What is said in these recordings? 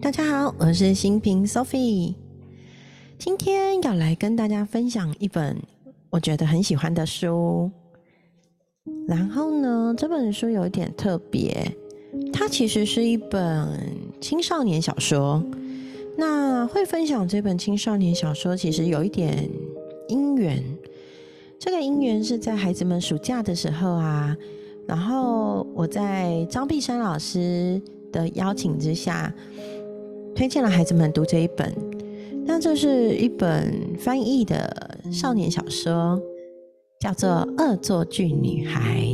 大家好，我是新平 Sophie，今天要来跟大家分享一本我觉得很喜欢的书。然后呢，这本书有一点特别，它其实是一本青少年小说。那会分享这本青少年小说，其实有一点因缘。这个因缘是在孩子们暑假的时候啊，然后我在张碧山老师的邀请之下，推荐了孩子们读这一本。那这是一本翻译的少年小说，叫做《恶作剧女孩》。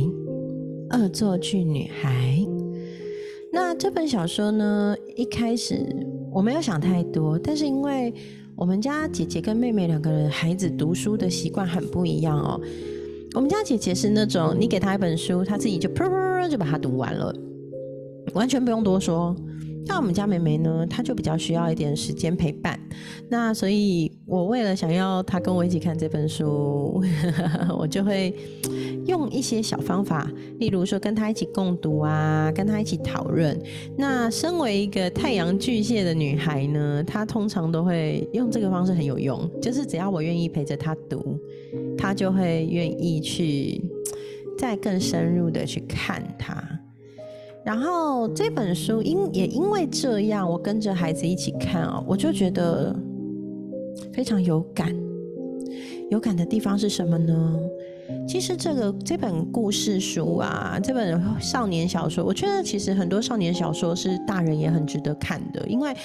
恶作剧女孩。那这本小说呢，一开始我没有想太多，但是因为。我们家姐姐跟妹妹两个人孩子读书的习惯很不一样哦。我们家姐姐是那种，你给她一本书，她自己就噗噗就把它读完了，完全不用多说。那我们家妹妹呢，她就比较需要一点时间陪伴。那所以，我为了想要她跟我一起看这本书，我就会。用一些小方法，例如说跟她一起共读啊，跟她一起讨论。那身为一个太阳巨蟹的女孩呢，她通常都会用这个方式很有用，就是只要我愿意陪着她读，她就会愿意去再更深入的去看它。然后这本书因也因为这样，我跟着孩子一起看啊，我就觉得非常有感。有感的地方是什么呢？其实这个这本故事书啊，这本少年小说，我觉得其实很多少年小说是大人也很值得看的，因为，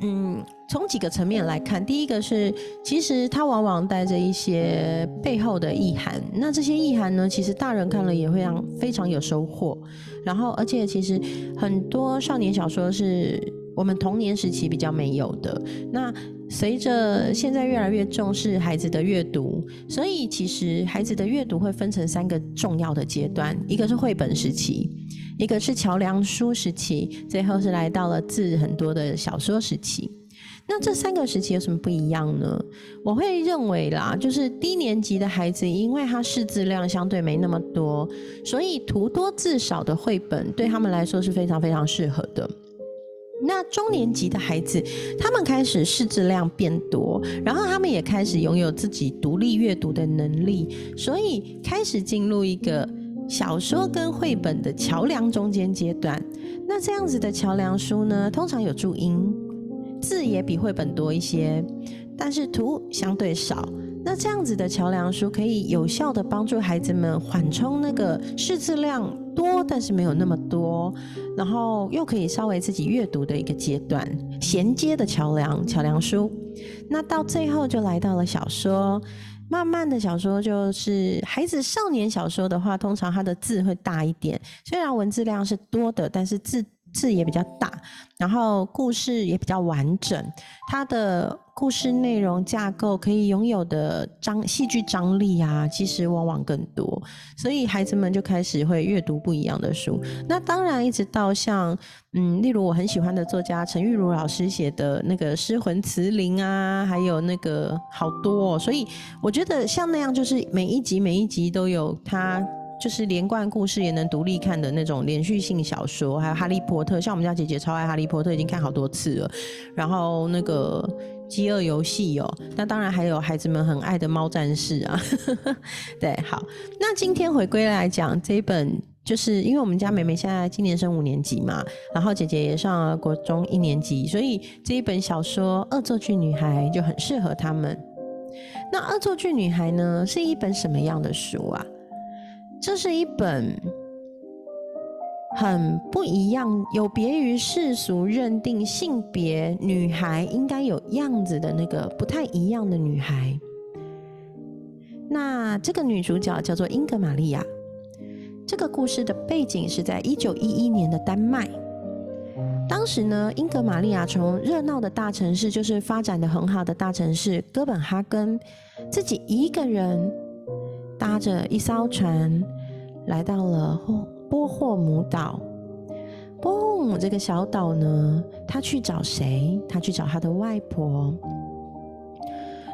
嗯，从几个层面来看，第一个是其实它往往带着一些背后的意涵，那这些意涵呢，其实大人看了也会让非常有收获，然后而且其实很多少年小说是。我们童年时期比较没有的，那随着现在越来越重视孩子的阅读，所以其实孩子的阅读会分成三个重要的阶段：一个是绘本时期，一个是桥梁书时期，最后是来到了字很多的小说时期。那这三个时期有什么不一样呢？我会认为啦，就是低年级的孩子，因为他识字量相对没那么多，所以图多字少的绘本对他们来说是非常非常适合的。那中年级的孩子，他们开始识字量变多，然后他们也开始拥有自己独立阅读的能力，所以开始进入一个小说跟绘本的桥梁中间阶段。那这样子的桥梁书呢，通常有注音，字也比绘本多一些，但是图相对少。那这样子的桥梁书可以有效的帮助孩子们缓冲那个识字量多但是没有那么多，然后又可以稍微自己阅读的一个阶段，衔接的桥梁桥梁书。那到最后就来到了小说，慢慢的小说就是孩子少年小说的话，通常它的字会大一点，虽然文字量是多的，但是字。字也比较大，然后故事也比较完整，它的故事内容架构可以拥有的张戏剧张力啊，其实往往更多，所以孩子们就开始会阅读不一样的书。那当然，一直到像嗯，例如我很喜欢的作家陈玉茹老师写的那个《失魂词灵》啊，还有那个好多，所以我觉得像那样，就是每一集每一集都有它。就是连贯故事也能独立看的那种连续性小说，还有《哈利波特》，像我们家姐姐超爱《哈利波特》，已经看好多次了。然后那个《饥饿游戏》哦，那当然还有孩子们很爱的《猫战士》啊。对，好，那今天回归来讲这一本，就是因为我们家妹妹现在今年升五年级嘛，然后姐姐也上了国中一年级，所以这一本小说《恶作剧女孩》就很适合他们。那《恶作剧女孩》呢，是一本什么样的书啊？这是一本很不一样、有别于世俗认定性别女孩应该有样子的那个不太一样的女孩。那这个女主角叫做英格玛利亚。这个故事的背景是在一九一一年的丹麦。当时呢，英格玛利亚从热闹的大城市，就是发展的很好的大城市哥本哈根，自己一个人。搭着一艘船，来到了波霍姆岛。波霍姆这个小岛呢，他去找谁？他去找他的外婆。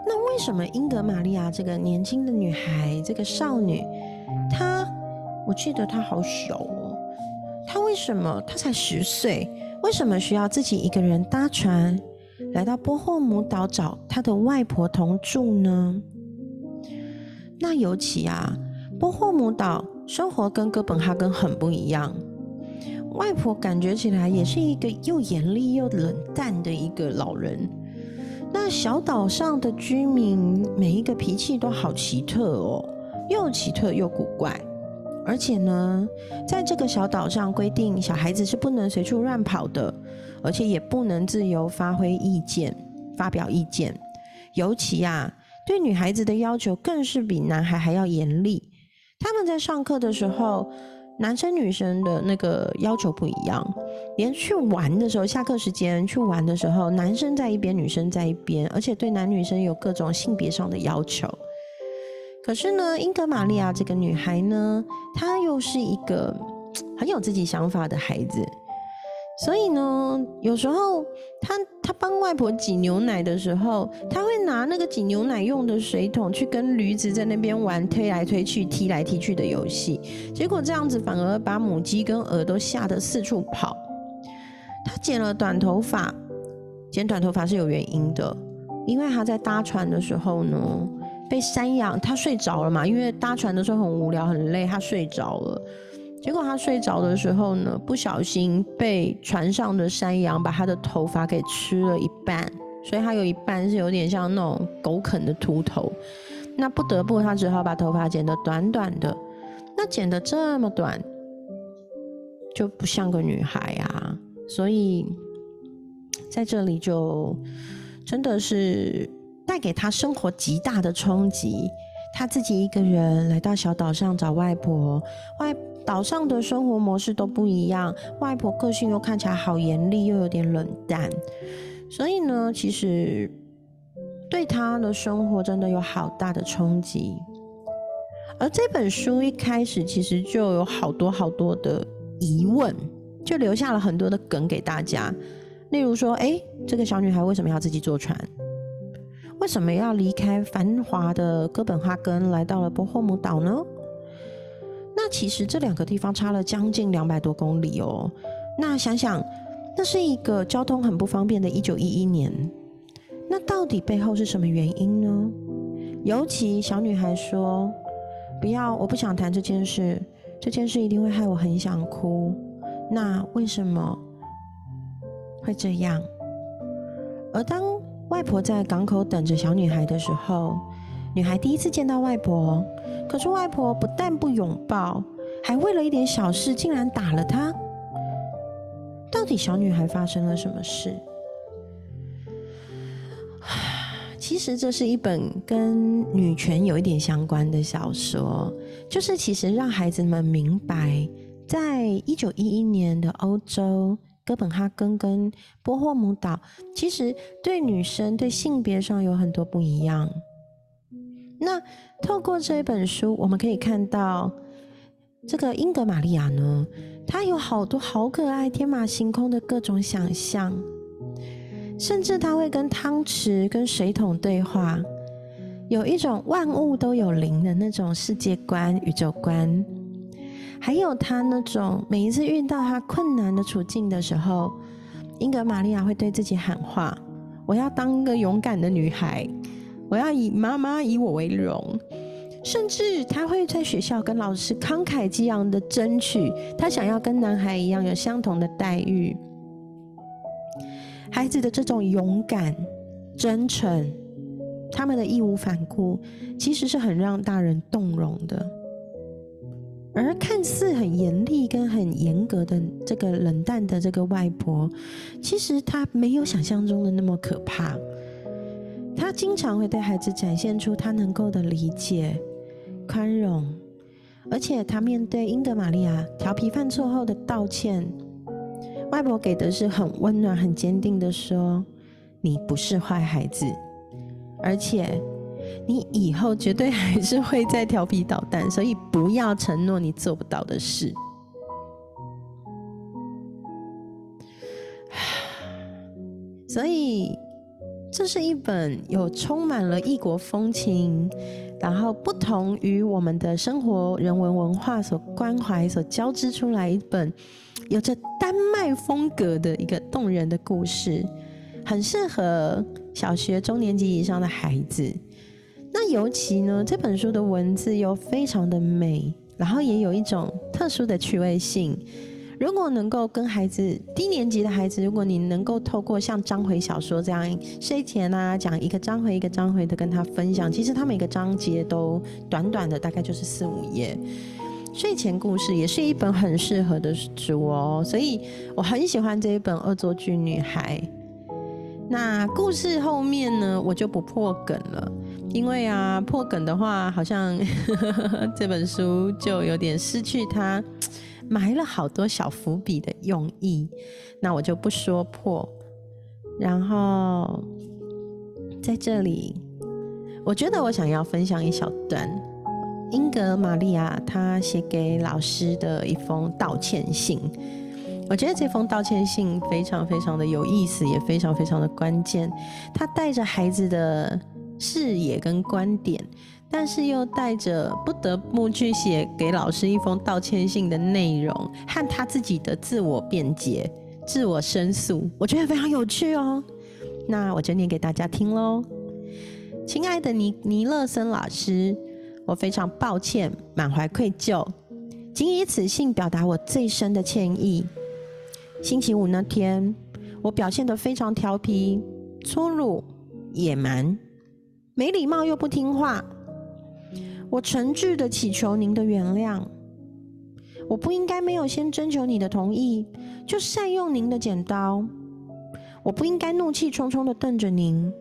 那为什么英格玛利亚这个年轻的女孩，这个少女，她，我记得她好小哦。她为什么？她才十岁，为什么需要自己一个人搭船来到波霍姆岛找她的外婆同住呢？那尤其啊，波霍姆岛生活跟哥本哈根很不一样。外婆感觉起来也是一个又严厉又冷淡的一个老人。那小岛上的居民每一个脾气都好奇特哦，又奇特又古怪。而且呢，在这个小岛上规定，小孩子是不能随处乱跑的，而且也不能自由发挥意见、发表意见。尤其啊。对女孩子的要求更是比男孩还要严厉。他们在上课的时候，男生女生的那个要求不一样。连去玩的时候，下课时间去玩的时候，男生在一边，女生在一边，而且对男女生有各种性别上的要求。可是呢，英格玛利亚这个女孩呢，她又是一个很有自己想法的孩子。所以呢，有时候他他帮外婆挤牛奶的时候，他会拿那个挤牛奶用的水桶去跟驴子在那边玩推来推去、踢来踢去的游戏，结果这样子反而把母鸡跟鹅都吓得四处跑。他剪了短头发，剪短头发是有原因的，因为他在搭船的时候呢，被山羊他睡着了嘛，因为搭船的时候很无聊很累，他睡着了。结果他睡着的时候呢，不小心被船上的山羊把他的头发给吃了一半，所以他有一半是有点像那种狗啃的秃头。那不得不他只好把头发剪得短短的。那剪得这么短，就不像个女孩啊。所以在这里就真的是带给他生活极大的冲击。他自己一个人来到小岛上找外婆，外。婆岛上的生活模式都不一样，外婆个性又看起来好严厉，又有点冷淡，所以呢，其实对他的生活真的有好大的冲击。而这本书一开始其实就有好多好多的疑问，就留下了很多的梗给大家。例如说，哎，这个小女孩为什么要自己坐船？为什么要离开繁华的哥本哈根，来到了波霍姆岛呢？那其实这两个地方差了将近两百多公里哦。那想想，那是一个交通很不方便的一九一一年。那到底背后是什么原因呢？尤其小女孩说：“不要，我不想谈这件事，这件事一定会害我很想哭。”那为什么会这样？而当外婆在港口等着小女孩的时候，女孩第一次见到外婆。可是外婆不但不拥抱，还为了一点小事竟然打了她。到底小女孩发生了什么事？其实这是一本跟女权有一点相关的小说，就是其实让孩子们明白，在一九一一年的欧洲，哥本哈根跟波霍姆岛，其实对女生对性别上有很多不一样。那透过这一本书，我们可以看到这个英格玛利亚呢，她有好多好可爱、天马行空的各种想象，甚至她会跟汤匙、跟水桶对话，有一种万物都有灵的那种世界观、宇宙观。还有她那种每一次遇到她困难的处境的时候，英格玛利亚会对自己喊话：“我要当一个勇敢的女孩。”我要以妈妈以我为荣，甚至他会在学校跟老师慷慨激昂的争取，他想要跟男孩一样有相同的待遇。孩子的这种勇敢、真诚，他们的义无反顾，其实是很让大人动容的。而看似很严厉跟很严格的这个冷淡的这个外婆，其实她没有想象中的那么可怕。他经常会对孩子展现出他能够的理解、宽容，而且他面对英格玛利亚调皮犯错后的道歉，外婆给的是很温暖、很坚定的说：“你不是坏孩子，而且你以后绝对还是会再调皮捣蛋，所以不要承诺你做不到的事。”所以。这是一本有充满了异国风情，然后不同于我们的生活人文文化所关怀、所交织出来一本有着丹麦风格的一个动人的故事，很适合小学中年级以上的孩子。那尤其呢，这本书的文字又非常的美，然后也有一种特殊的趣味性。如果能够跟孩子低年级的孩子，如果你能够透过像章回小说这样睡前啊讲一个章回一个章回的跟他分享，其实他每个章节都短短的，大概就是四五页。睡前故事也是一本很适合的书哦，所以我很喜欢这一本《恶作剧女孩》。那故事后面呢，我就不破梗了，因为啊破梗的话，好像 这本书就有点失去它。埋了好多小伏笔的用意，那我就不说破。然后在这里，我觉得我想要分享一小段英格玛利亚她写给老师的一封道歉信。我觉得这封道歉信非常非常的有意思，也非常非常的关键。他带着孩子的视野跟观点。但是又带着不得不去写给老师一封道歉信的内容，和他自己的自我辩解、自我申诉，我觉得非常有趣哦。那我就念给大家听喽。亲爱的尼尼勒森老师，我非常抱歉，满怀愧疚，仅以此信表达我最深的歉意。星期五那天，我表现得非常调皮、粗鲁、野蛮、没礼貌又不听话。我诚挚的祈求您的原谅。我不应该没有先征求你的同意就善用您的剪刀。我不应该怒气冲冲的瞪着您，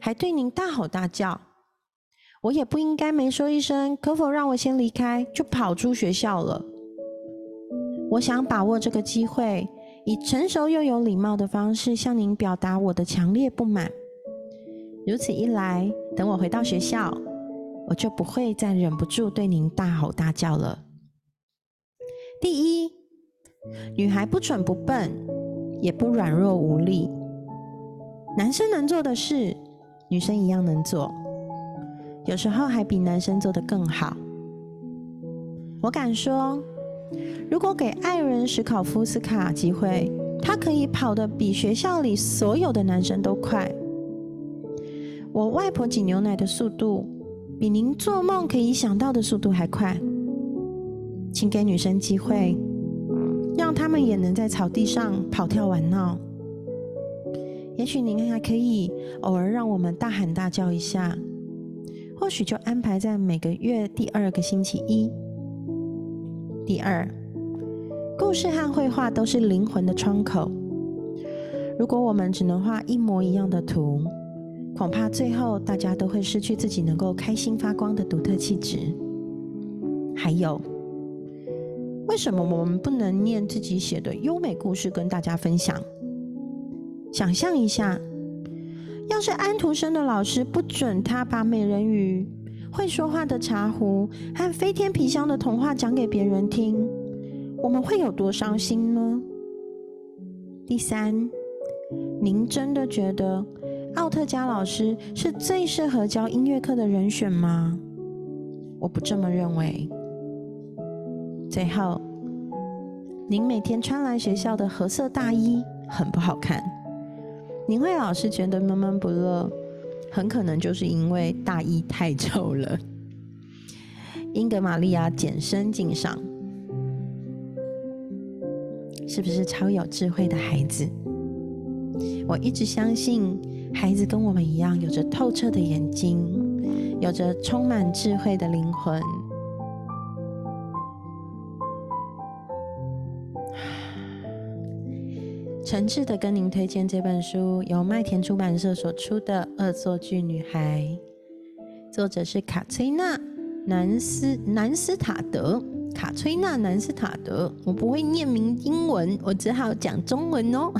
还对您大吼大叫。我也不应该没说一声“可否让我先离开”就跑出学校了。我想把握这个机会，以成熟又有礼貌的方式向您表达我的强烈不满。如此一来，等我回到学校。我就不会再忍不住对您大吼大叫了。第一，女孩不蠢不笨，也不软弱无力。男生能做的事，女生一样能做，有时候还比男生做的更好。我敢说，如果给爱人史考夫斯卡机会，他可以跑得比学校里所有的男生都快。我外婆挤牛奶的速度。比您做梦可以想到的速度还快，请给女生机会，让她们也能在草地上跑跳玩闹。也许您还可以偶尔让我们大喊大叫一下，或许就安排在每个月第二个星期一。第二，故事和绘画都是灵魂的窗口。如果我们只能画一模一样的图。恐怕最后大家都会失去自己能够开心发光的独特气质。还有，为什么我们不能念自己写的优美故事跟大家分享？想象一下，要是安徒生的老师不准他把美人鱼、会说话的茶壶和飞天皮箱的童话讲给别人听，我们会有多伤心呢？第三，您真的觉得？奥特加老师是最适合教音乐课的人选吗？我不这么认为。最后，您每天穿来学校的褐色大衣很不好看，您会老是觉得闷闷不乐，很可能就是因为大衣太臭了。英格玛利亚简身敬上，是不是超有智慧的孩子？我一直相信。孩子跟我们一样，有着透彻的眼睛，有着充满智慧的灵魂。诚挚的跟您推荐这本书，由麦田出版社所出的《恶作剧女孩》，作者是卡崔娜·南斯南斯塔德。卡崔娜·南斯塔德，我不会念名英文，我只好讲中文哦。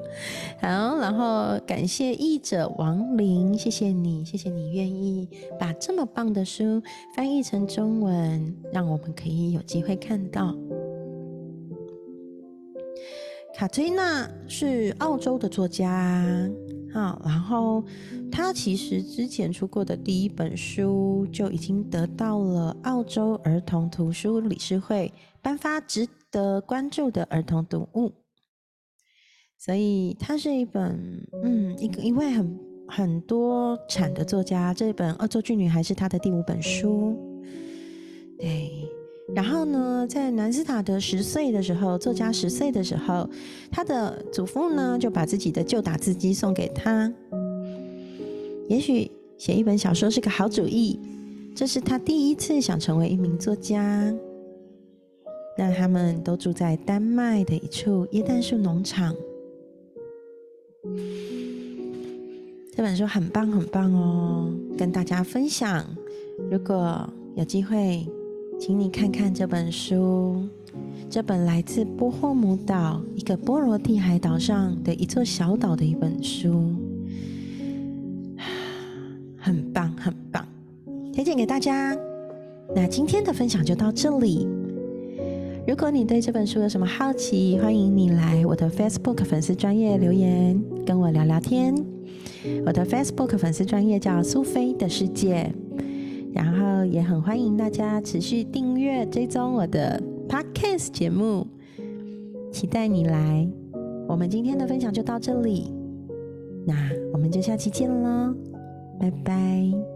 好，然后感谢译者王林，谢谢你，谢谢你愿意把这么棒的书翻译成中文，让我们可以有机会看到。卡崔娜是澳洲的作家，好，然后她其实之前出过的第一本书就已经得到了澳洲儿童图书理事会颁发值得关注的儿童读物，所以它是一本嗯，一个一位很很多产的作家。这本《恶作剧女孩》是她的第五本书，对。然后呢，在南斯塔德十岁的时候，作家十岁的时候，他的祖父呢就把自己的旧打字机送给他。也许写一本小说是个好主意，这是他第一次想成为一名作家。那他们都住在丹麦的一处椰蛋树农场。这本书很棒很棒哦，跟大家分享。如果有机会。请你看看这本书，这本来自波霍姆岛一个波罗的海岛上的一座小岛的一本书，很棒很棒，推荐给大家。那今天的分享就到这里。如果你对这本书有什么好奇，欢迎你来我的 Facebook 粉丝专业留言跟我聊聊天。我的 Facebook 粉丝专业叫苏菲的世界。然后也很欢迎大家持续订阅追踪我的 podcast 节目，期待你来。我们今天的分享就到这里，那我们就下期见喽，拜拜。